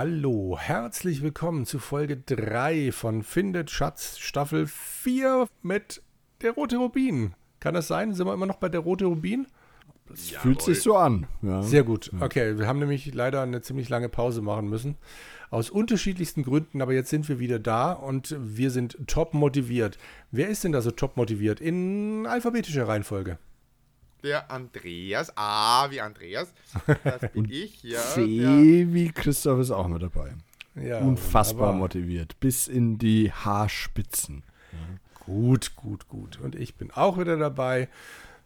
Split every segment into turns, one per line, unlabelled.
Hallo, herzlich willkommen zu Folge 3 von Findet Schatz Staffel 4 mit der Rote Rubin. Kann das sein? Sind wir immer noch bei der Rote Rubin?
Das fühlt sich so an. Ja.
Sehr gut. Okay, wir haben nämlich leider eine ziemlich lange Pause machen müssen. Aus unterschiedlichsten Gründen, aber jetzt sind wir wieder da und wir sind top motiviert. Wer ist denn da so top motiviert? In alphabetischer Reihenfolge.
Der Andreas, A wie Andreas, das bin ich, ja.
C
der-
wie Christoph ist auch mit dabei.
Ja,
Unfassbar motiviert. Bis in die Haarspitzen.
Gut, gut, gut. Und ich bin auch wieder dabei.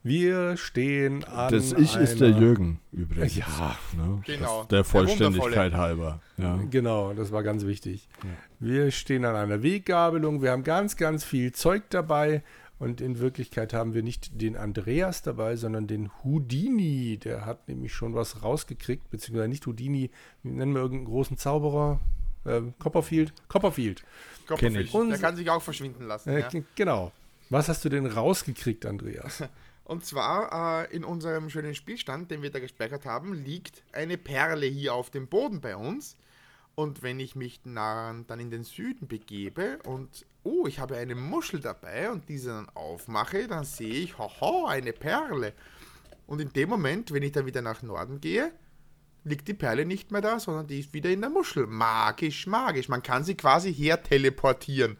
Wir stehen an.
Das Ich ist der Jürgen übrigens.
Ja,
Ne?
Genau.
Das, der
Der
Vollständigkeit
Wundervolle.
halber. Ja.
Genau, das war ganz wichtig. Wir stehen an einer Weggabelung, wir haben ganz, ganz viel Zeug dabei und in Wirklichkeit haben wir nicht den Andreas dabei, sondern den Houdini. Der hat nämlich schon was rausgekriegt, beziehungsweise nicht Houdini, nennen wir irgendeinen großen Zauberer. Ähm, Copperfield. Copperfield.
Kenn ich.
Der kann sich auch verschwinden lassen.
Äh,
ja.
Genau. Was hast du denn rausgekriegt, Andreas?
Und zwar äh, in unserem schönen Spielstand, den wir da gespeichert haben, liegt eine Perle hier auf dem Boden bei uns. Und wenn ich mich dann in den Süden begebe und, oh, ich habe eine Muschel dabei und diese dann aufmache, dann sehe ich, haha, eine Perle. Und in dem Moment, wenn ich dann wieder nach Norden gehe, liegt die Perle nicht mehr da, sondern die ist wieder in der Muschel. Magisch, magisch. Man kann sie quasi her teleportieren.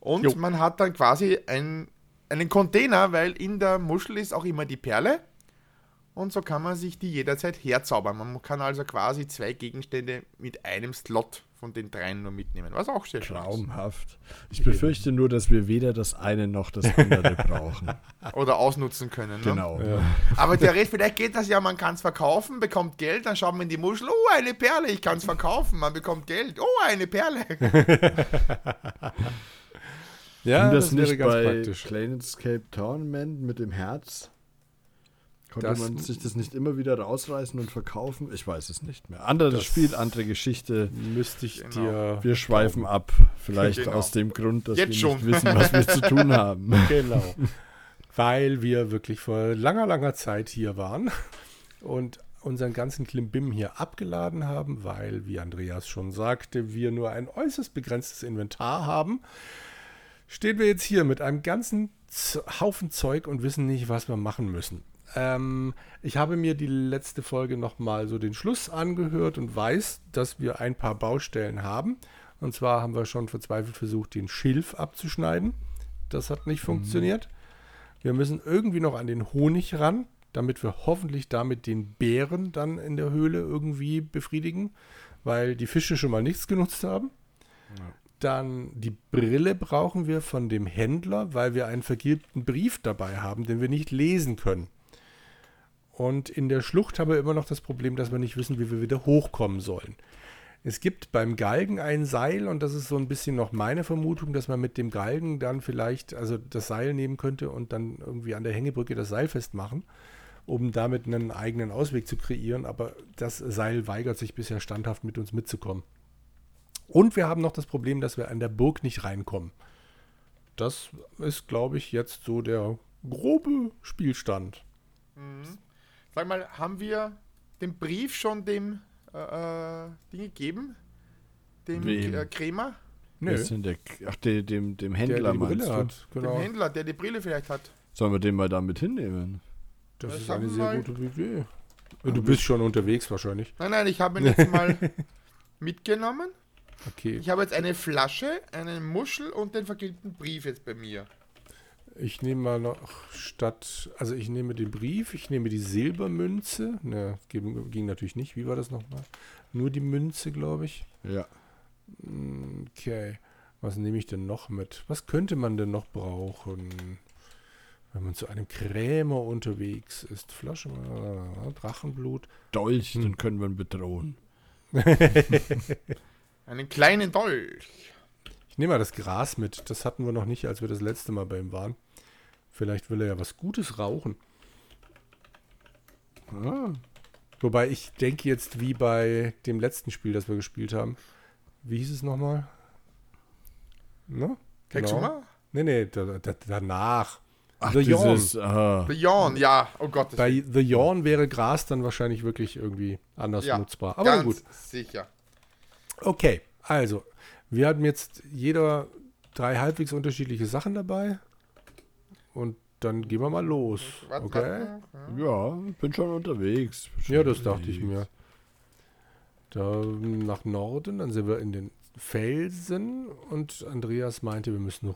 Und
Jo.
man hat dann quasi ein, einen Container, weil in der Muschel ist auch immer die Perle. Und so kann man sich die jederzeit herzaubern. Man kann also quasi zwei Gegenstände mit einem Slot von den dreien nur mitnehmen. Was auch sehr schön ist.
Traumhaft. Ich befürchte nur, dass wir weder das eine noch das andere brauchen.
Oder ausnutzen können. Ne?
Genau.
Aber theoretisch, vielleicht geht das ja, man kann es verkaufen, bekommt Geld, dann schaut man in die Muschel, oh, eine Perle, ich kann es verkaufen, man bekommt Geld, oh, eine Perle.
Ja,
Ging das,
wäre
nicht
ganz
bei
praktisch.
Planescape Tournament mit dem Herz? Konnte
Das-
man sich das nicht immer wieder rausreißen und verkaufen? Ich weiß es nicht mehr. Anderes Spiel, andere Geschichte.
Müsste ich
Genau.
dir.
Wir schweifen ab. Vielleicht
Genau.
aus dem Grund, dass
Jetzt
wir
schon.
nicht wissen, was wir zu tun haben.
Genau. Weil wir wirklich vor langer, langer Zeit hier waren und unseren ganzen Klimbim hier abgeladen haben, weil, wie Andreas schon sagte, wir nur ein äußerst begrenztes Inventar haben, stehen wir jetzt hier mit einem ganzen Haufen Zeug und wissen nicht, was wir machen müssen. Ähm, ich habe mir die letzte Folge nochmal so den Schluss angehört und weiß, dass wir ein paar Baustellen haben. Und zwar haben wir schon verzweifelt versucht, den Schilf abzuschneiden. Das hat nicht funktioniert. Wir müssen irgendwie noch an den Honig ran, damit wir hoffentlich damit den Bären dann in der Höhle irgendwie befriedigen, weil die Fische schon mal nichts genutzt haben. Dann die Brille brauchen wir von dem Händler, weil wir einen vergilbten Brief dabei haben, den wir nicht lesen können. Und in der Schlucht haben wir immer noch das Problem, dass wir nicht wissen, wie wir wieder hochkommen sollen. Es gibt beim Galgen ein Seil und das ist so ein bisschen noch meine Vermutung, dass man mit dem Galgen dann vielleicht, also das Seil nehmen könnte und dann irgendwie an der Hängebrücke das Seil festmachen, um damit einen eigenen Ausweg zu kreieren. Aber das Seil weigert sich bisher standhaft mit uns mitzukommen. Und wir haben noch das Problem, dass wir an der Burg nicht reinkommen. Das ist, glaube ich, jetzt so der grobe Spielstand.
Sag mal, haben wir den Brief schon dem äh, äh, Ding gegeben? Dem
Wem?
äh, Krämer?
Nö,
der, ach, dem, dem
der,
Händler
der die
meinst
Brille
du?
hat. Genau.
Dem Händler, der die Brille vielleicht hat.
Sollen wir den mal da mit hinnehmen?
Das
Das
ist eine sehr gute Idee. Du bist schon unterwegs wahrscheinlich.
Nein, nein, ich habe ihn jetzt mal mitgenommen.
Okay.
Ich habe jetzt eine Flasche, eine Muschel und den vergilbten Brief jetzt bei mir.
Ich nehme mal noch statt, also ich nehme den Brief, ich nehme die Silbermünze. Ne, ging, ging natürlich nicht. Wie war das nochmal? Nur die Münze, glaube ich.
Ja.
Okay. Was nehme ich denn noch mit? Was könnte man denn noch brauchen? Wenn man zu einem Krämer unterwegs ist. Flasche, äh, Drachenblut.
Dolch,
Hm.
den können wir bedrohen.
Einen kleinen Dolch.
Ich nehme mal das Gras mit. Das hatten wir noch nicht, als wir das letzte Mal bei ihm waren. Vielleicht will er ja was Gutes rauchen.
Ah,
Wobei ich denke jetzt wie bei dem letzten Spiel, das wir gespielt haben. Wie hieß es nochmal? Ne?
Texuma?
Nee, nee, da, da, danach.
ach,
The Yawn.
dieses, aha.
The Yawn, ja. Oh Gott. das
Bei The Yawn wäre Gras dann wahrscheinlich wirklich irgendwie anders
Ja,
nutzbar. Aber
ganz
gut.
sicher.
Okay, also, wir hatten jetzt jeder drei halbwegs unterschiedliche Sachen dabei. Und dann gehen wir mal los.
Warte,
Okay?
Ja, bin schon unterwegs. Bin schon
Ja, das dachte ich
unterwegs.
mir. Da nach Norden, dann sind wir in den Felsen und Andreas meinte, wir müssen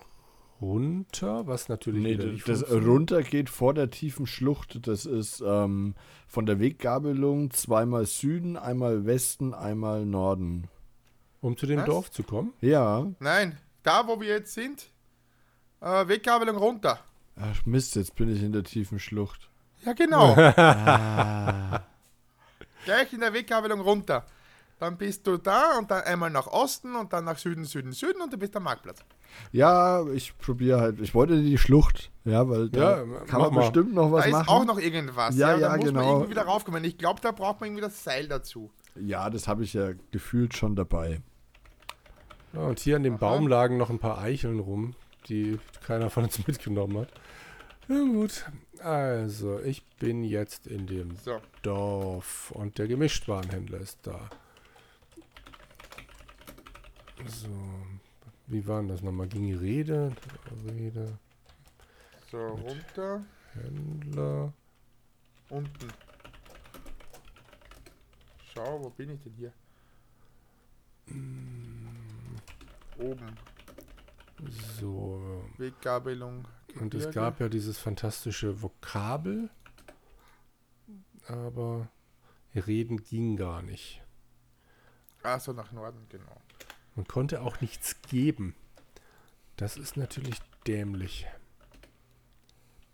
runter, was natürlich
Nee, das,
nicht
das
funktioniert.
runter geht vor der tiefen Schlucht. Das ist ähm, von der Weggabelung zweimal Süden, einmal Westen, einmal Norden.
um zu dem
Was?
Dorf zu kommen.
Ja.
Nein, da wo wir jetzt sind, äh, Weggabelung runter.
Ach Mist, jetzt bin ich in der tiefen Schlucht.
Ja, genau.
Ah.
Gleich in der Weggabelung runter. Dann bist du da und dann einmal nach Osten und dann nach Süden, Süden, Süden und du bist am Marktplatz.
Ja, ich probiere halt. Ich wollte in die Schlucht. Ja, weil da
Ja,
kann man
mal.
bestimmt noch was
da ist
machen.
auch noch irgendwas.
Ja,
da
ja,
muss man
genau.
irgendwie wieder raufkommen. Ich glaube, da braucht man irgendwie das Seil dazu.
ja, das habe ich ja gefühlt schon dabei.
Ja, und hier an dem
Aha.
Baum lagen noch ein paar Eicheln rum, die keiner von uns mitgenommen hat. Na gut, also ich bin jetzt in dem
So,
Dorf und der Gemischtwarenhändler ist da. So, wie war denn das nochmal? Ging die Rede? Rede,
so runter,
Händler.
unten. Schau, wo bin ich denn hier? Oben,
So,
Weggabelung.
Und es gab ja dieses fantastische Vokabel, aber Reden ging gar nicht.
Ah, so nach Norden, genau.
Man konnte auch nichts geben. Das ist natürlich dämlich.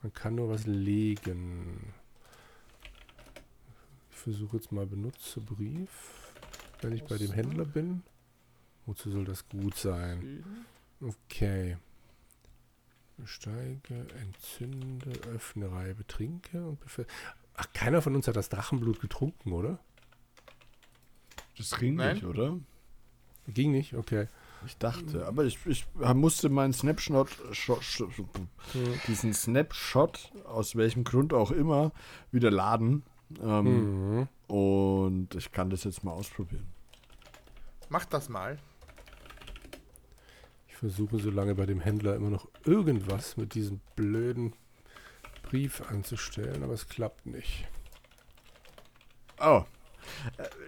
Man kann nur was legen. Ich versuche jetzt mal Benutzerbrief, wenn ich bei dem. Händler bin. Wozu soll das gut sein? Okay. Besteige, entzünde, öffne, reibe, trinke und befehl. Ach, keiner von uns hat das Drachenblut getrunken, oder?
Das ging
Nein.
nicht, oder?
Ging nicht, okay.
Ich dachte, aber ich, ich musste meinen Snapshot, Shot, Shot, diesen Snapshot, aus welchem Grund auch immer, wieder laden. Ähm,
Mhm.
Und ich kann das jetzt mal ausprobieren.
Mach das mal.
Versuche so lange bei dem Händler immer noch irgendwas mit diesem blöden Brief anzustellen, aber es klappt nicht.
Oh.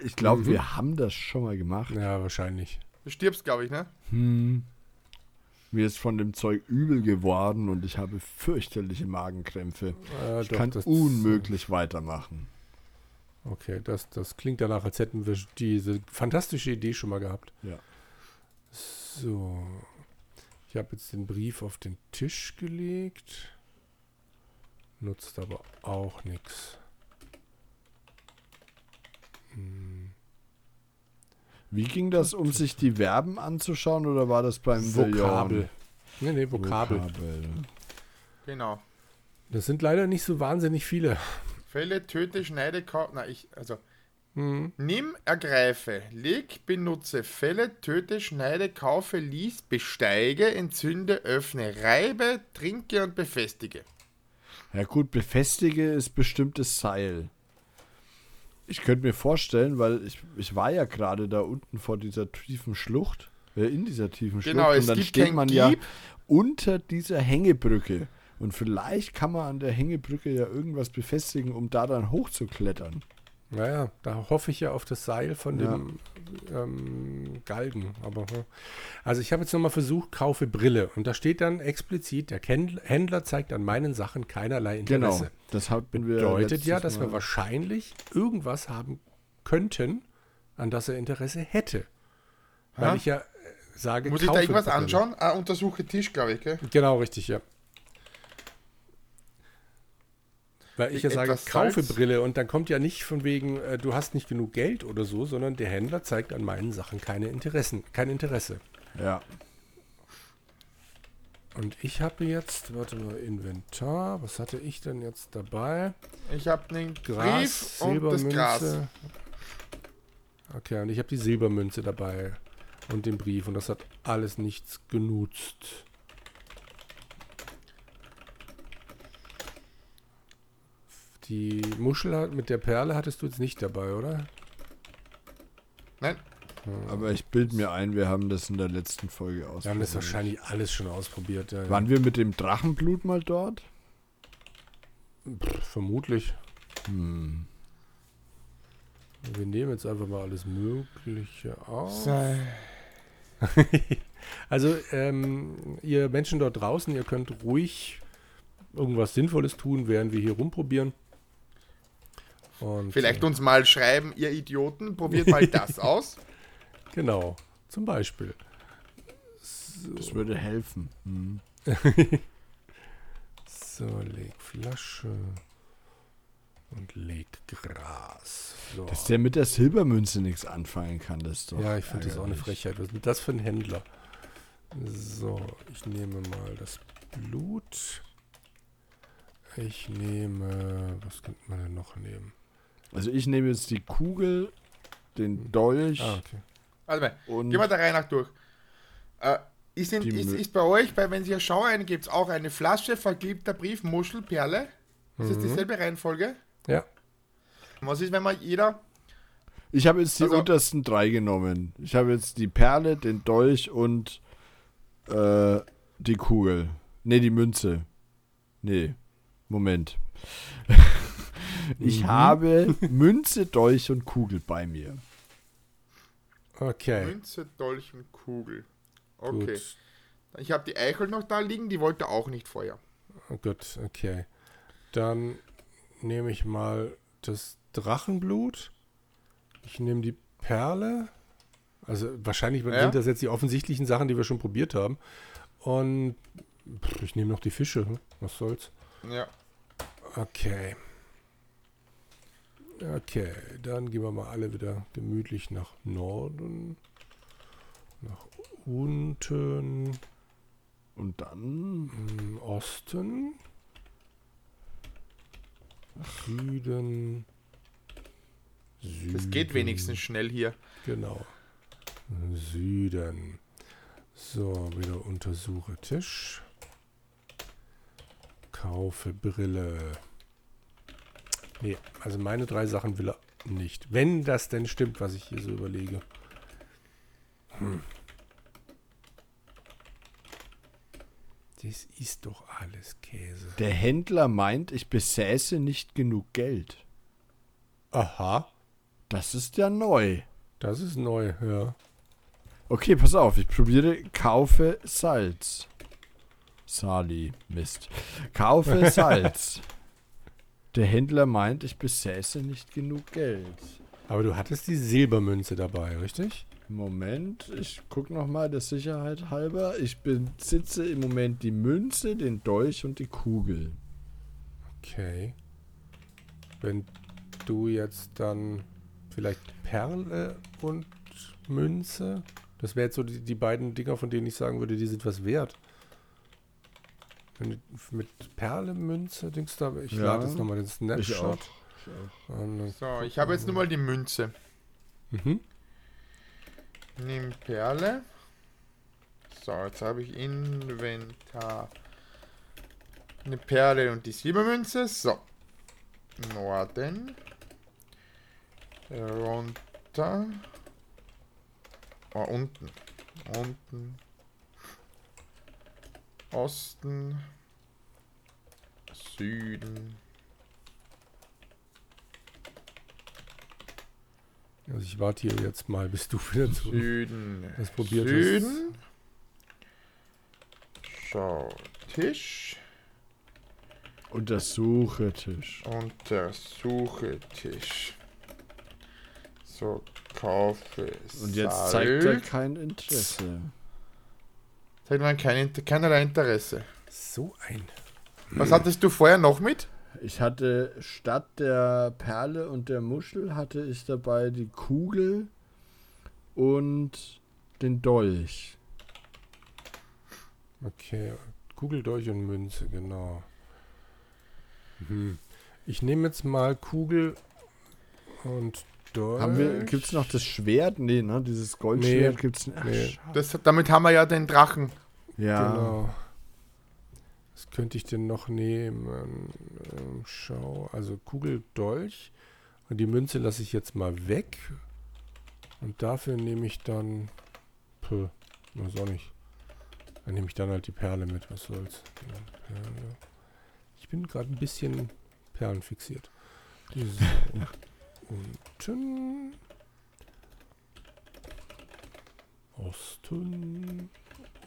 Ich glaube,
Mhm.
wir haben das schon mal gemacht.
Ja, wahrscheinlich.
Du stirbst, glaube ich, ne?
Hm. Mir ist von dem Zeug übel geworden und ich habe fürchterliche Magenkrämpfe.
Äh,
Ich
doch,
kann
das-
unmöglich weitermachen.
Okay, das, das klingt danach, als hätten wir diese fantastische Idee schon mal gehabt.
Ja.
So. Ich habe jetzt den Brief auf den Tisch gelegt. Nutzt aber auch nichts. Hm.
Wie ging das, um sich die Verben anzuschauen oder war das beim
Vokabel. Nee, nee,
Vokabel.
Vokabel.
Vokabel.
Genau.
Das sind leider nicht so wahnsinnig viele.
Fälle, töte, schneide, kau... Na, ich... Also,
Hm.
nimm, ergreife, leg, benutze, fälle, töte, schneide, kaufe, lies, besteige, entzünde, öffne, reibe, trinke und befestige.
Ja gut, befestige ist bestimmtes Seil. Ich könnte mir vorstellen, weil ich, ich war ja gerade da unten vor dieser tiefen Schlucht, äh, in dieser tiefen Schlucht,
Genau,
und dann steht man ja
Gieb.
unter dieser Hängebrücke. Und vielleicht kann man an der Hängebrücke ja irgendwas befestigen, um da dann hochzuklettern.
Naja, da hoffe ich ja auf das Seil von
Ja.
dem ähm, Galgen. Aber hm. also ich habe jetzt nochmal versucht, kaufe Brille. Und da steht dann explizit, der Händler zeigt an meinen Sachen keinerlei Interesse.
Genau. Das hatten wir
Bedeutet ja, dass wir
Mal.
wahrscheinlich irgendwas haben könnten, an das er Interesse hätte. Weil
Ha?
ich ja äh, sage,
Muss ich da irgendwas
Brille.
anschauen? Ah, untersuche Tisch, glaube ich, gell?
Genau, richtig, ja. Weil ich ja sage, kaufe
Salz?
Brille und dann kommt ja nicht von wegen, äh, du hast nicht genug Geld oder so, sondern der Händler zeigt an meinen Sachen keine Interessen, kein Interesse.
Ja.
Und ich habe jetzt, warte mal, Inventar, was hatte ich denn jetzt dabei?
Ich habe einen
Gras,
Brief und das Gras.
Silbermünze. Okay, und ich habe die Silbermünze dabei und den Brief und das hat alles nichts genutzt. Die Muschel hat- mit der Perle hattest du jetzt nicht dabei, oder?
Nein,
Aber ich bild mir ein, wir haben das in der letzten Folge
Wir haben
ausprobiert.
das wahrscheinlich alles schon ausprobiert. Ja, ja.
Waren wir mit dem Drachenblut mal dort?
Pff, vermutlich.
Hm.
Wir nehmen jetzt einfach mal alles Mögliche auf.
So.
Also, ähm, ihr Menschen dort draußen, ihr könnt ruhig irgendwas Sinnvolles tun, während wir hier rumprobieren. Und,
Vielleicht
äh,
uns mal schreiben, ihr Idioten, probiert mal das aus.
Genau, zum Beispiel.
Das würde helfen. Hm.
So, leg Flasche und leg Gras. So.
Dass der mit der Silbermünze nichts anfangen kann, das ist doch.
ja, ich finde das auch eine. Frechheit. Was ist das für ein Händler? So, ich nehme mal das Blut. Ich nehme, was könnte man denn noch nehmen?
Also ich nehme jetzt die Kugel, den Dolch
Ah, okay.
Warte mal,
und
gehen wir der Reihe nach durch. Äh, ist, in, ist, ist bei euch, bei, wenn Sie hier Schau eingibt, auch eine Flasche vergilbter Brief, Muschel, Perle? Ist das dieselbe Reihenfolge?
Ja,
Was ist, wenn man jeder.
ich habe jetzt die
Also-
untersten drei genommen. Ich habe jetzt die Perle, den Dolch und äh, die Kugel. Ne, die Münze. Nee, Moment. ich
Mhm.
habe Münze, Dolch und Kugel bei mir.
okay.
Münze, Dolch und Kugel. Okay.
Gut.
Ich habe die Eichel noch da liegen, die wollte auch nicht Feuer.
Oh, Gut, okay. Dann nehme ich mal das Drachenblut. Ich nehme die Perle. Also wahrscheinlich
Ja.
sind das jetzt die offensichtlichen Sachen, die wir schon probiert haben. Und ich nehme noch die Fische. Was soll's?
Ja.
Okay. Okay, dann gehen wir mal alle wieder gemütlich nach Norden. Nach unten.
Und dann
Im Osten. Süden. Süden.
Das geht wenigstens schnell hier.
Genau. Süden. So, wieder untersuche Tisch. Kaufe Brille. Nee, also meine drei Sachen will er nicht. Wenn das denn stimmt, was ich hier so überlege. Hm. Das ist doch alles Käse.
der Händler meint, ich besäße nicht genug Geld.
Aha,
Das ist ja neu.
das ist neu, ja.
Okay, pass auf, ich probiere kaufe Salz. Sali, Mist. Kaufe Salz. Der Händler meint, ich besäße nicht genug Geld.
Aber du hattest die Silbermünze dabei, richtig?
Moment, ich guck noch mal der Sicherheit halber. Ich besitze im Moment die Münze, den Dolch und die Kugel.
Okay. Wenn du jetzt dann vielleicht Perle und Münze, das wäre jetzt so die, die beiden Dinger, von denen ich sagen würde, die sind was wert. Wenn du mit Perle, Münze, Dings da, ich
Ja,
lade jetzt nochmal den
Ich
Snapshot.
auch.
Und dann-
So, ich habe jetzt nur mal die Münze.
Mhm.
Nimm Perle. So, jetzt habe ich Inventar. Eine Perle und die Silbermünze. So. Norden. Runter. Oh, unten. Unten. Osten. Süden.
Also ich warte hier jetzt mal, bis du wieder zu.
Süden.
Das probiert
Süden. Schau. Tisch.
Untersuche Tisch.
Untersuche Tisch. So, kaufe
Und jetzt
Salz.
zeigt er kein Interesse.
Zeigt man kein, keinerlei Interesse.
So ein.
Was hattest du vorher noch mit?
Ich hatte statt der Perle und der Muschel hatte ich dabei die Kugel und den Dolch.
Okay, Kugel, Dolch und Münze, genau. Mhm. Ich nehme jetzt mal Kugel und Dolch.
Haben wir, gibt's noch das Schwert? Nee, ne? Dieses Goldschwert
Nee,
gibt's nicht. Ach,
nee.
Das, damit haben wir ja den Drachen.
Ja.
Genau. Was könnte ich denn noch nehmen? Ähm, schau, also Kugel, Dolch. Und die Münze lasse ich jetzt mal weg. Und dafür nehme ich dann. Puh, weiß auch nicht. Dann nehme ich dann halt die Perle mit, was soll's. Ich bin gerade ein bisschen perlenfixiert. So. Unten. Osten.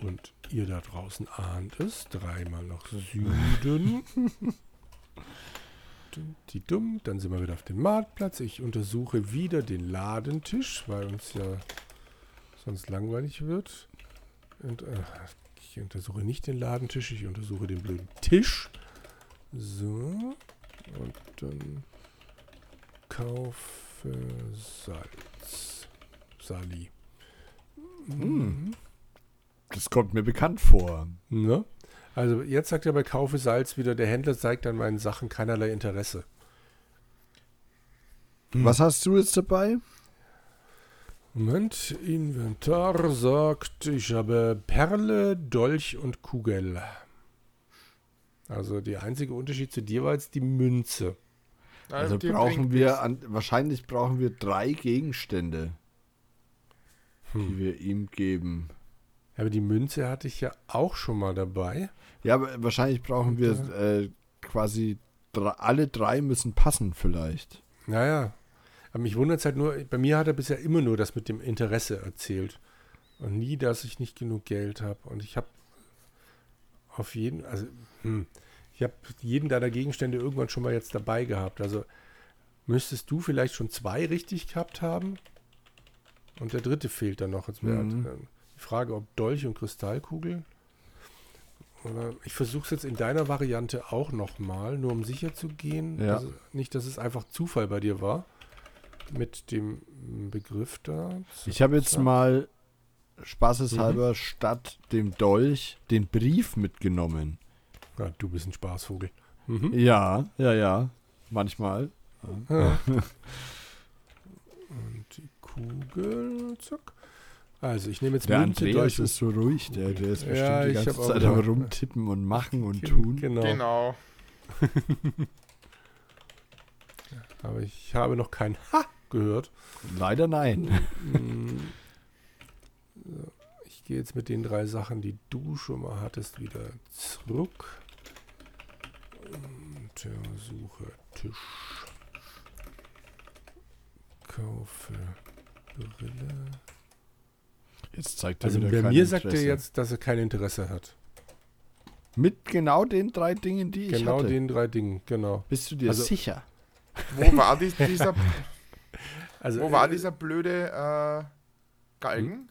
Und ihr da draußen ahnt es. Dreimal nach Süden. Die dumm. Dann sind wir wieder auf dem Marktplatz. Ich untersuche wieder den Ladentisch, weil uns ja sonst langweilig wird. Und äh, ich untersuche nicht den Ladentisch, ich untersuche den blöden Tisch. So. Und dann kaufe Salz. Sali.
Hm. Das kommt mir bekannt vor.
Ne? Also jetzt sagt er bei Kaufe Salz wieder, der Händler zeigt an meinen Sachen keinerlei Interesse. Hm.
Was hast du jetzt dabei?
Moment, Inventar sagt, ich habe Perle, Dolch und Kugel. Also der einzige Unterschied zu dir war jetzt die Münze.
Also
die
brauchen wir, an, wahrscheinlich brauchen wir drei Gegenstände, die
Hm.
wir ihm geben.
Aber die Münze hatte ich ja auch schon mal dabei.
Ja, aber wahrscheinlich brauchen wir äh, quasi dr- alle drei müssen passen vielleicht.
Naja, aber mich wundert es halt nur, bei mir hat er bisher immer nur das mit dem Interesse erzählt. Und nie, dass ich nicht genug Geld habe. Und ich habe auf jeden, also, hm, ich habe jeden deiner Gegenstände irgendwann schon mal jetzt dabei gehabt. Also müsstest du vielleicht schon zwei richtig gehabt haben. Und der dritte fehlt dann noch. Jetzt
Mhm.
halt, äh, die Frage, ob Dolch und Kristallkugel. Oder ich versuche es jetzt in deiner Variante auch nochmal, nur um sicher zu gehen.
Ja.
Also nicht, dass es einfach Zufall bei dir war. Mit dem Begriff da.
Ich habe jetzt mal spaßeshalber
Mhm.
statt dem Dolch den Brief mitgenommen.
Ja, du bist ein Spaßvogel. Mhm.
Ja, ja, ja. Manchmal.
Ja. Und die Kugel, zack. Also ich nehme jetzt
Der
Münze,
Andreas ist so ruhig, der, der ist bestimmt
Ja,
die
ich
ganze Zeit am rumtippen und machen und
Gen-
tun.
Genau.
Genau.
Aber ich habe noch kein Ha gehört.
Leider nein.
Mm. So, Ich gehe jetzt mit den drei Sachen, die du schon mal hattest, wieder zurück. Untersuche Tisch. Kaufe Brille.
Jetzt zeigt er
Also
wieder
bei
kein
mir sagt er
Interesse.
jetzt, dass er kein Interesse hat.
Mit genau den drei Dingen, die ich
genau
hatte.
den drei Dingen, genau.
Bist du dir
Also-
sicher?
Wo war dies, dieser,
Also,
wo war
äh,
dieser blöde äh, Galgen?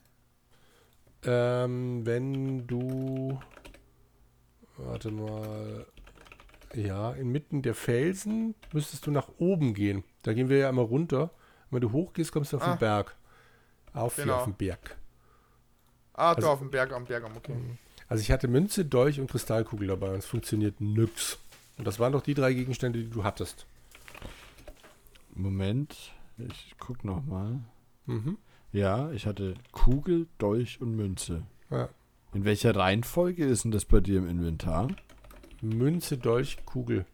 Ähm, wenn du. Warte mal. Ja, inmitten der Felsen müsstest du nach oben gehen. Da gehen wir ja immer runter. Wenn du hochgehst, kommst du auf
Ah.
den Berg. Auf hier
Genau.
auf den Berg.
Ah,
also-
da auf dem Berg, am Berg, am, okay.
Also ich hatte Münze, Dolch und Kristallkugel dabei und es funktioniert nix. Und das waren doch die drei Gegenstände, die du hattest.
Moment, ich guck noch mal.
Mhm.
Ja, ich hatte Kugel, Dolch und Münze.
Ja.
In welcher Reihenfolge ist denn das bei dir im Inventar?
Münze, Dolch, Kugel.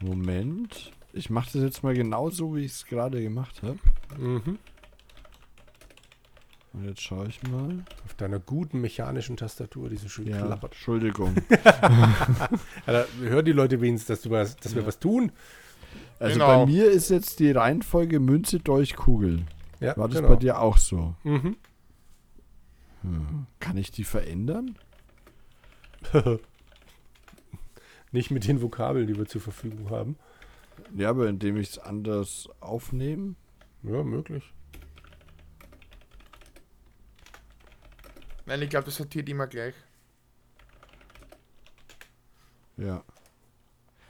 Moment. Ich mache das jetzt mal genauso, wie ich es gerade gemacht habe.
Mhm.
Und jetzt schaue ich mal.
Auf deiner guten mechanischen Tastatur, die so schön
Ja,
klappert.
Entschuldigung.
Also, hören die Leute wenigstens, dass, du was, dass wir
Ja.
was tun?
Also
Genau.
bei mir ist jetzt die Reihenfolge Münze, Dolch, Kugel.
Ja,
War das
genau.
bei dir auch so?
Mhm.
Hm. Kann ich die verändern?
Nicht mit den Vokabeln, die wir zur Verfügung haben.
Ja, aber indem ich es anders aufnehme.
Ja, möglich.
Nein, ich glaube, das sortiert immer gleich.
Ja.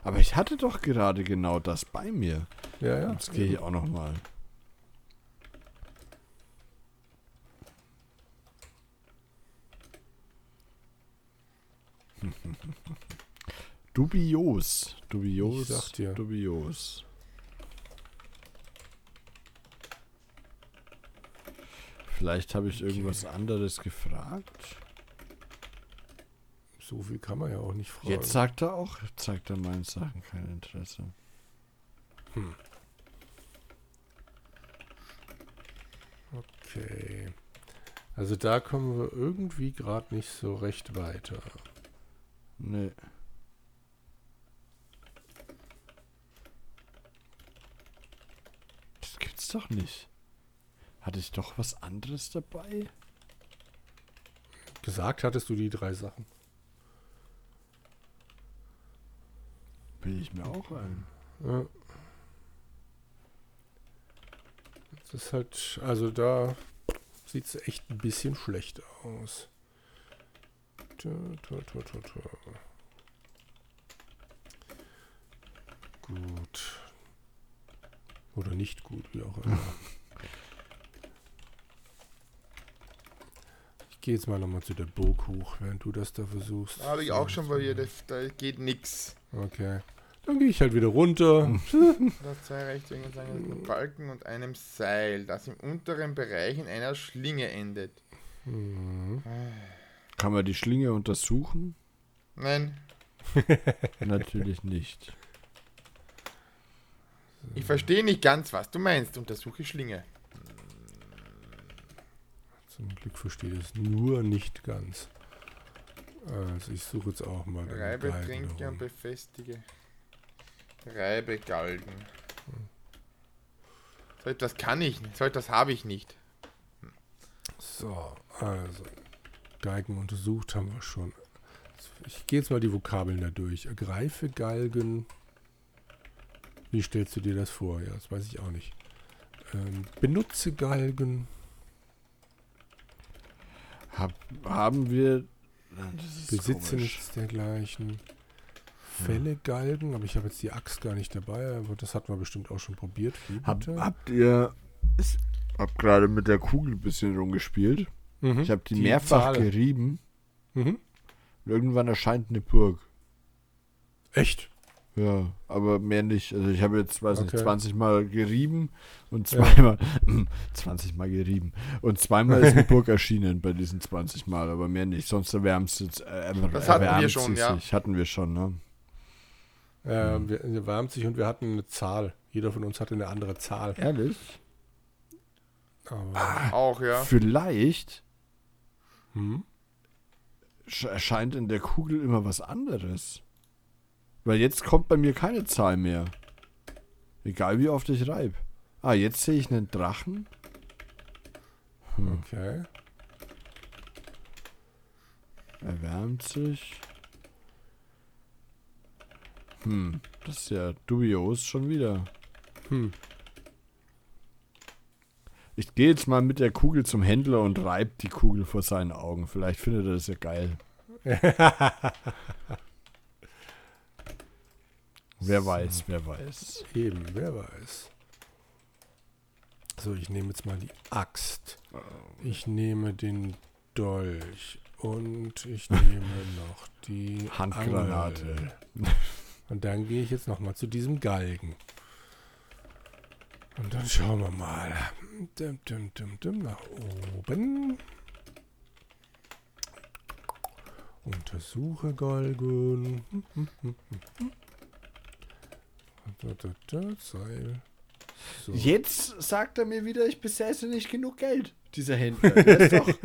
Aber ich hatte doch gerade genau das bei mir.
Ja, ja.
Jetzt gehe ich auch noch mal. Dubios. Dubios.
Ich sag dir.
Dubios. Vielleicht habe ich irgendwas anderes gefragt.
So viel kann man ja auch nicht fragen.
Jetzt sagt er auch, zeigt er meinen Sachen kein Interesse.
Okay. Also da kommen wir irgendwie gerade nicht so recht weiter.
Nee. Das gibt's doch nicht. Hatte ich doch was anderes dabei?
Gesagt hattest du die drei Sachen.
Will ich mir auch ein.
Ja. Das ist halt, also da sieht es echt ein bisschen schlecht aus. Tu, tu, tu. Gut. Oder nicht gut, wie auch immer. Ich gehe jetzt mal nochmal zu der Burg hoch, während du das da versuchst.
Da habe ich auch schon probiert, das- da geht nix.
Okay. Dann gehe ich halt wieder runter.
Da zwei Rechtwinkel mit einem Balken und einem Seil, das im unteren Bereich in einer Schlinge endet.
Mhm.
Kann man die Schlinge untersuchen?
Nein,
Natürlich nicht.
Ich verstehe nicht ganz, was du meinst. Untersuche Schlinge.
Zum Glück verstehe ich es nur nicht ganz. Also ich suche jetzt auch mal.
Reibe,
Galgen
trinke und befestige. Reibe, Galgen. So etwas kann ich nicht, so etwas habe ich nicht.
So, also. Geigen untersucht haben wir schon. Ich gehe jetzt mal die Vokabeln da durch. Ergreife Galgen. Wie stellst du dir das vor? Ja, das weiß ich auch nicht. Ähm, benutze Galgen.
Hab, haben wir.
Besitze nichts dergleichen. Fälle Galgen, aber ich habe jetzt die Axt gar nicht dabei, aber das hatten wir bestimmt auch schon probiert.
Hab, habt ihr. Ich hab gerade mit der Kugel ein bisschen rumgespielt.
Mhm.
Ich habe die, mehrfach
Zahl.
gerieben.
Mhm.
Und irgendwann erscheint eine Burg.
Echt?
Ja, aber mehr nicht. Also ich habe jetzt, weiß nicht,
Okay.
20 Mal gerieben und
Ja.
zweimal, 20 Mal gerieben. Und zweimal ist eine Burg erschienen bei diesen 20 Mal, aber mehr nicht. Sonst erwärmt es jetzt, äh,
Das hatten wir
erwärmt
schon, ja.
sich. Hatten wir schon, ne?
Ähm, wir, wir wärmt sich und wir hatten eine Zahl. Jeder von uns hatte eine andere Zahl.
Ehrlich?
Aber,
Auch, ja.
Vielleicht
hm?
sch- erscheint in der Kugel immer was anderes. Weil jetzt kommt bei mir keine Zahl mehr. Egal wie oft ich reib. Ah, jetzt sehe ich einen Drachen. Hm.
Okay.
Erwärmt sich. Hm, das ist ja dubios schon wieder.
Hm.
Ich gehe jetzt mal mit der Kugel zum Händler und reib die Kugel vor seinen Augen. Vielleicht findet er das ja geil. Wer weiß, wer weiß.
Eben, wer weiß. So, ich nehme jetzt mal die Axt. Ich nehme den Dolch. Und ich nehme noch die
Handgranate.
Angel. Und dann gehe ich jetzt nochmal zu diesem Galgen. Und dann schauen wir mal. Dim, dim, dim, dim, nach oben. Untersuche Galgen. Hm, hm, hm, hm, hm. Da, da, da, Seil. So.
Jetzt sagt er mir wieder, ich besäße nicht genug Geld. Dieser Händler. Der ist doch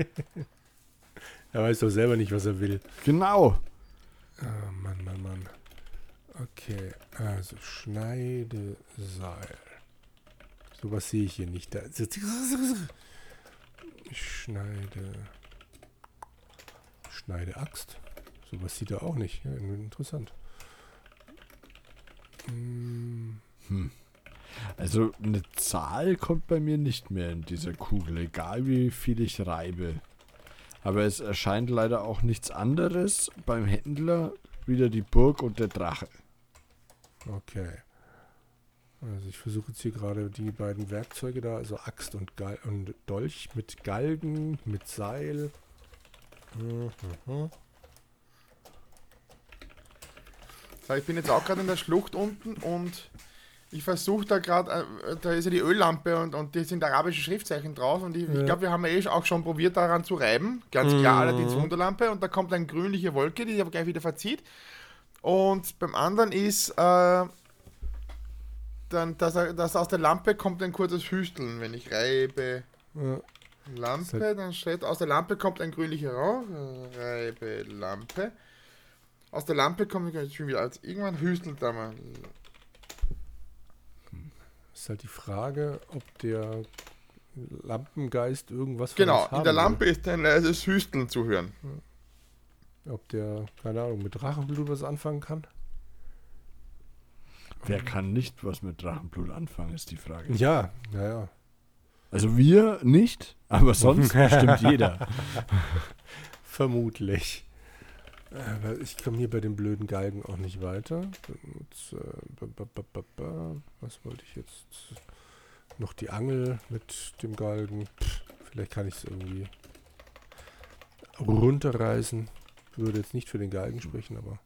Er weiß doch selber nicht, was er will.
genau.
Ah, Mann, Mann, Mann. Okay, also Schneideseil. Sowas sehe ich hier nicht. Da. Schneide. Schneideaxt. Sowas sieht er auch nicht. Ja, interessant. Hm,
Also eine Zahl kommt bei mir nicht mehr in dieser Kugel, egal wie viel ich reibe. Aber es erscheint leider auch nichts anderes beim Händler, wieder die Burg und der Drache.
Okay. Also ich versuche jetzt hier gerade die beiden Werkzeuge da, also Axt und, Gal und Dolch mit Galgen, mit Seil. Mhm.
So, ich bin jetzt auch gerade in der Schlucht unten und ich versuche da gerade, äh, da ist ja die Öllampe und, und die sind arabische Schriftzeichen drauf und ich, ich
Ja.
glaube, wir haben ja eh auch schon probiert daran zu reiben. Ganz klar, allerdings Wunderlampe und da kommt eine grünliche Wolke, die sich aber gleich wieder verzieht. Und beim anderen ist, äh, dann, dass, er- dass aus der Lampe kommt ein kurzes Hüsteln, wenn ich reibe.
Ja.
Lampe, dann steht, aus der Lampe kommt ein grünlicher Rauch. Reibe Lampe. Aus der Lampe kommt ich schon wieder als irgendwann hüstelt da mal.
Ist halt die Frage, ob der Lampengeist irgendwas von
Genau,
uns haben
in der
will.
Lampe ist ein leises Hüsteln zu hören.
Ob der, keine Ahnung, mit Drachenblut was anfangen kann?
Wer kann nicht was mit Drachenblut anfangen, ist die Frage.
Ja, naja.
Also wir nicht, aber sonst bestimmt jeder.
Vermutlich. Aber ich komme hier bei den blöden Galgen auch nicht weiter. Äh. Was wollte ich jetzt? Noch die Angel mit dem Galgen. Pff, vielleicht kann ich es irgendwie runterreißen. Würde jetzt nicht für den Galgen sprechen, aber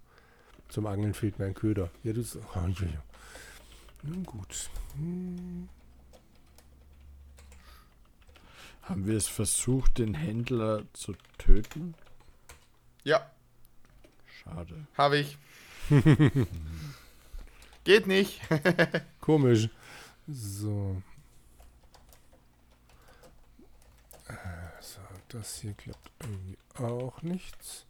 zum Angeln fehlt mir ein Köder. Ja, du. Oh, ja, ja. Nun gut. Hm.
Haben wir es versucht, den Händler zu töten?
Ja,
Schade.
habe ich. Geht nicht.
Komisch. So. Äh, So, das hier klappt irgendwie auch nichts.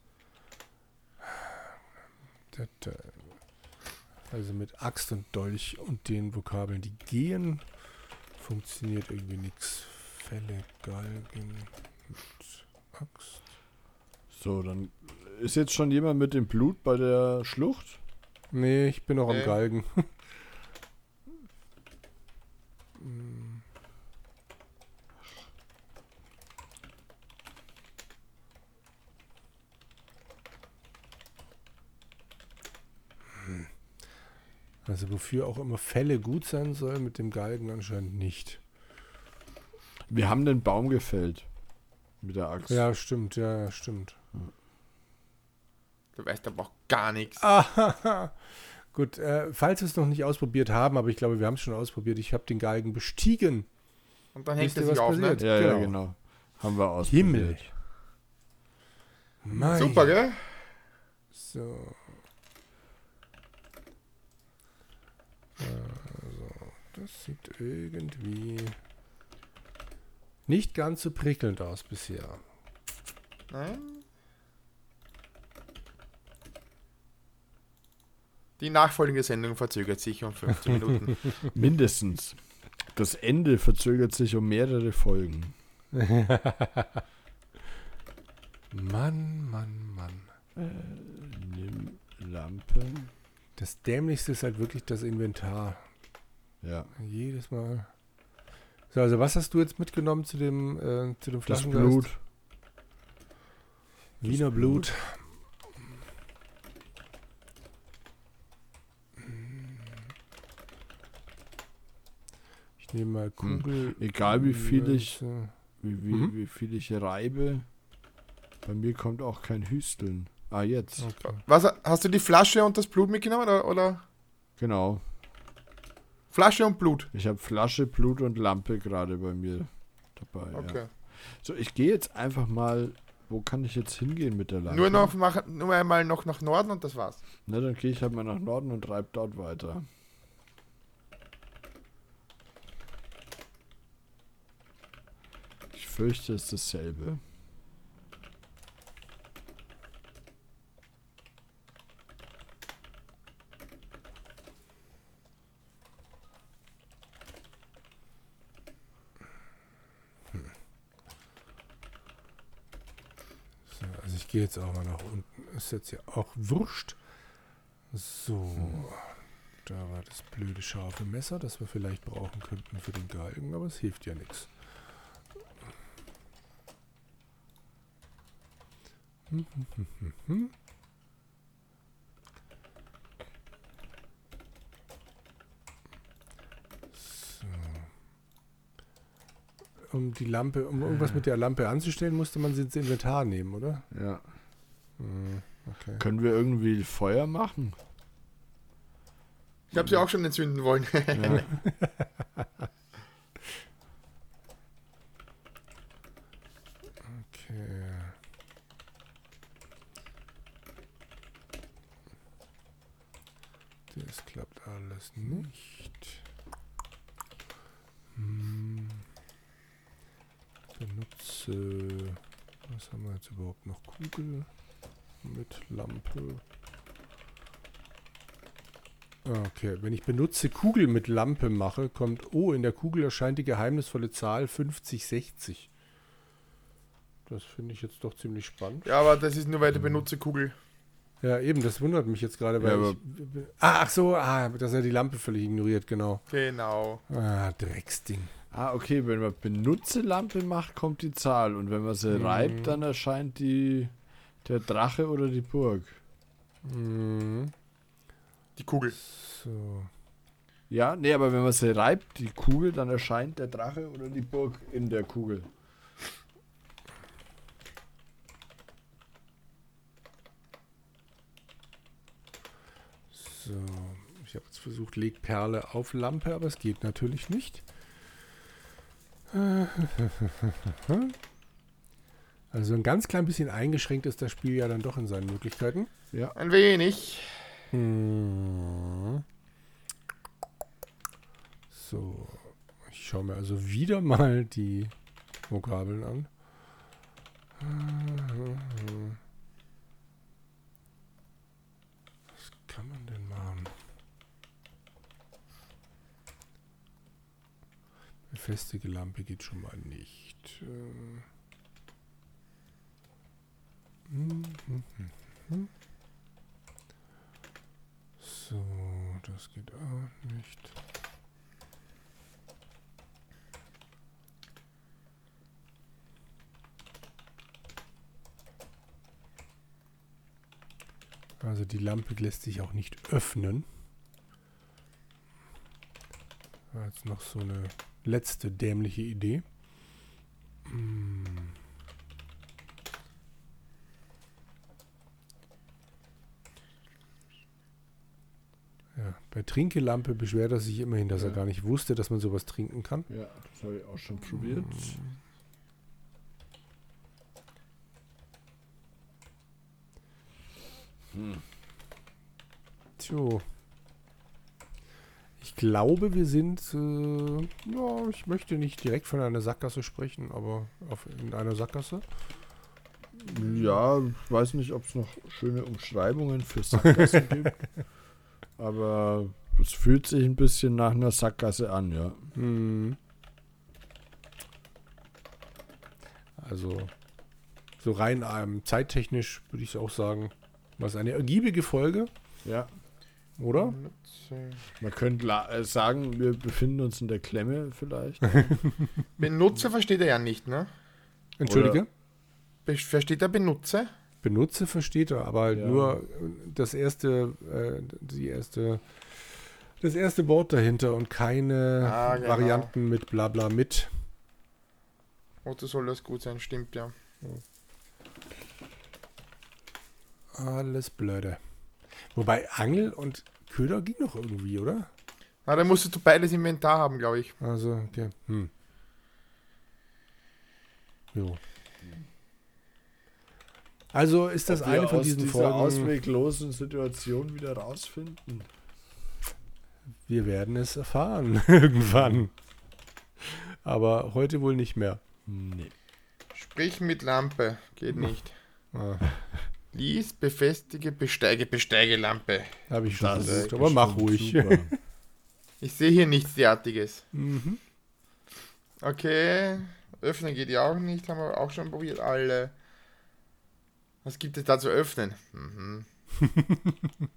Also mit Axt und Dolch und den Vokabeln, die gehen, funktioniert irgendwie nichts. Fälle, Galgen mit Axt.
So, dann ist jetzt schon jemand mit dem Blut bei der Schlucht?
Nee, ich bin noch am
Nee.
Galgen. Hm. Hm. Also wofür auch immer Fälle gut sein soll, mit dem Galgen anscheinend nicht.
Wir haben den Baum gefällt. Mit der Axt.
Ja, stimmt, ja, stimmt.
Du weißt aber auch gar nichts.
Ah, gut, äh, falls wir es noch nicht ausprobiert haben, aber ich glaube, wir haben es schon ausprobiert, ich habe den Galgen bestiegen.
Und dann hängt er sich auf, ne?
Ja, ja,
Genau.
genau. Haben wir ausprobiert.
Himmel. Mein
Super, gell?
So. Also, das sieht irgendwie nicht ganz so prickelnd aus bisher.
Nein. Die nachfolgende Sendung verzögert sich um 15 Minuten.
Mindestens. Das Ende verzögert sich um mehrere Folgen.
Mann, Mann, Mann.
Nimm Lampe.
Das Dämlichste ist halt wirklich das Inventar.
Ja.
Jedes Mal. So, also was hast du jetzt mitgenommen zu dem, äh, zu dem
Das
Flaschengeist?
Blut.
Wiener
Das
Blut. Ich nehme mal Kugel.
Egal wie viel ich-. Wie, wie,
Mhm.
wie viel ich reibe. Bei mir kommt auch kein Hüsteln. Ah, jetzt.
Okay.
Was, hast du die Flasche und das Blut mitgenommen? Oder, oder?
Genau.
Flasche und Blut.
Ich habe Flasche, Blut und Lampe gerade bei mir dabei.
Okay.
Ja. So, ich gehe jetzt einfach mal. Wo kann ich jetzt hingehen mit der Lampe?
Nur noch mach, nur einmal noch nach Norden und das war's.
Na, dann gehe ich halt mal nach Norden und reibe dort weiter. Fürchte, es ist dasselbe.
So, also ich gehe jetzt auch mal nach unten. Ist jetzt ja auch wurscht. So. Da war das blöde scharfe Messer, das wir vielleicht brauchen könnten für den Galgen, aber es hilft ja nichts. Hm, hm, hm, hm, hm. So. Um die Lampe, um irgendwas mit der Lampe anzustellen, musste man sie ins Inventar nehmen, oder?
Ja.
Hm, okay.
Können wir irgendwie Feuer machen?
Ich habe sie auch schon entzünden wollen.
Ja.
Okay. Das klappt alles nicht. Hm. benutze. Was haben wir jetzt überhaupt noch? Kugel mit Lampe. Ah, Okay, wenn ich benutze Kugel mit Lampe mache, kommt, oh, in der Kugel erscheint die geheimnisvolle Zahl 5060. Das finde ich jetzt doch ziemlich spannend.
Ja, aber das ist nur, weil du benutze Kugel.
Ja, eben, das wundert mich jetzt gerade, weil
Ja,
ich, ah, ach so, ah, dass er die Lampe völlig ignoriert, genau.
Genau.
Ah, Drecksding.
Ah, okay, wenn man Benutzelampe macht, kommt die Zahl. Und wenn man sie reibt, dann erscheint die der Drache oder die Burg.
Mhm.
Die Kugel.
So.
Ja, nee, aber wenn man sie reibt, die Kugel, dann erscheint der Drache oder die Burg in der Kugel.
So, ich habe jetzt versucht, leg Perle auf Lampe, aber es geht natürlich nicht. Also ein ganz klein bisschen eingeschränkt ist das Spiel ja dann doch in seinen Möglichkeiten.
Ja.
Ein wenig.
Hm. So, ich schaue mir also wieder mal die Vokabeln an. Was kann man denn machen? Befestige Lampe geht schon mal nicht. So, das geht auch nicht. Also die Lampe lässt sich auch nicht öffnen. War jetzt noch so eine letzte dämliche Idee. Hm. Ja, bei Trinkelampe beschwert er sich immerhin, dass er
Ja.
gar nicht wusste, dass man sowas trinken kann.
Ja, das habe ich auch schon probiert.
Tjo. Ich glaube, wir sind, äh, ja, ich möchte nicht direkt von einer Sackgasse sprechen, aber auf, in einer Sackgasse.
Ja, ich weiß nicht, ob es noch schöne Umschreibungen für Sackgassen gibt. Aber es fühlt sich ein bisschen nach einer Sackgasse an, ja.
Hm. Also, so rein ähm, zeittechnisch würde ich auch sagen, war es eine ergiebige Folge,
Ja.
Oder?
Man könnte la- äh, sagen, wir befinden uns in der Klemme vielleicht.
Benutzer versteht er ja nicht, ne?
Entschuldige?
Be versteht er Benutzer?
Benutze versteht er, aber halt
Ja.
nur äh, das erste, äh, die erste, das erste Wort dahinter und keine
Ah, genau.
Varianten mit Blabla mit.
Oder soll das gut sein? Stimmt ja.
Alles blöde. Wobei Angel und Köder ging noch irgendwie, oder?
Ah, da musstest du beides Inventar haben, glaube ich.
Also, okay. Hm. Jo. Also ist das
Ob
eine von
aus
diesen
dieser
Folgen.
ausweglosen Situation wieder rausfinden.
Wir werden es erfahren irgendwann. Aber heute wohl nicht mehr.
Nee.
Sprich mit Lampe. Geht nicht.
Ah,
Lies, befestige, besteige, besteige Lampe.
Habe ich schon
Das
versucht,
ist
aber mach ruhig.
super.
Ich sehe hier nichts derartiges.
Mhm.
Okay. Öffnen geht ja auch nicht. Haben wir auch schon probiert. Alle. Was gibt es da zu öffnen? Mhm.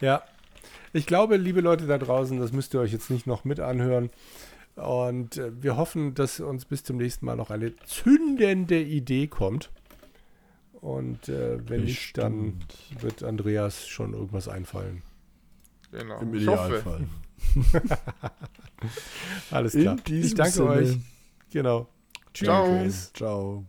Ja, ich glaube, liebe Leute da draußen, das müsst ihr euch jetzt nicht noch mit anhören. Und äh, wir hoffen, dass uns bis zum nächsten Mal noch eine zündende Idee kommt. Und äh, wenn nicht, dann
Bestimmt.
wird Andreas schon irgendwas einfallen.
Genau.
Im. Idealfall.
Alles klar. Ich danke
Sinne.
euch. Genau.
Ciao.
Tschüss.
Ciao.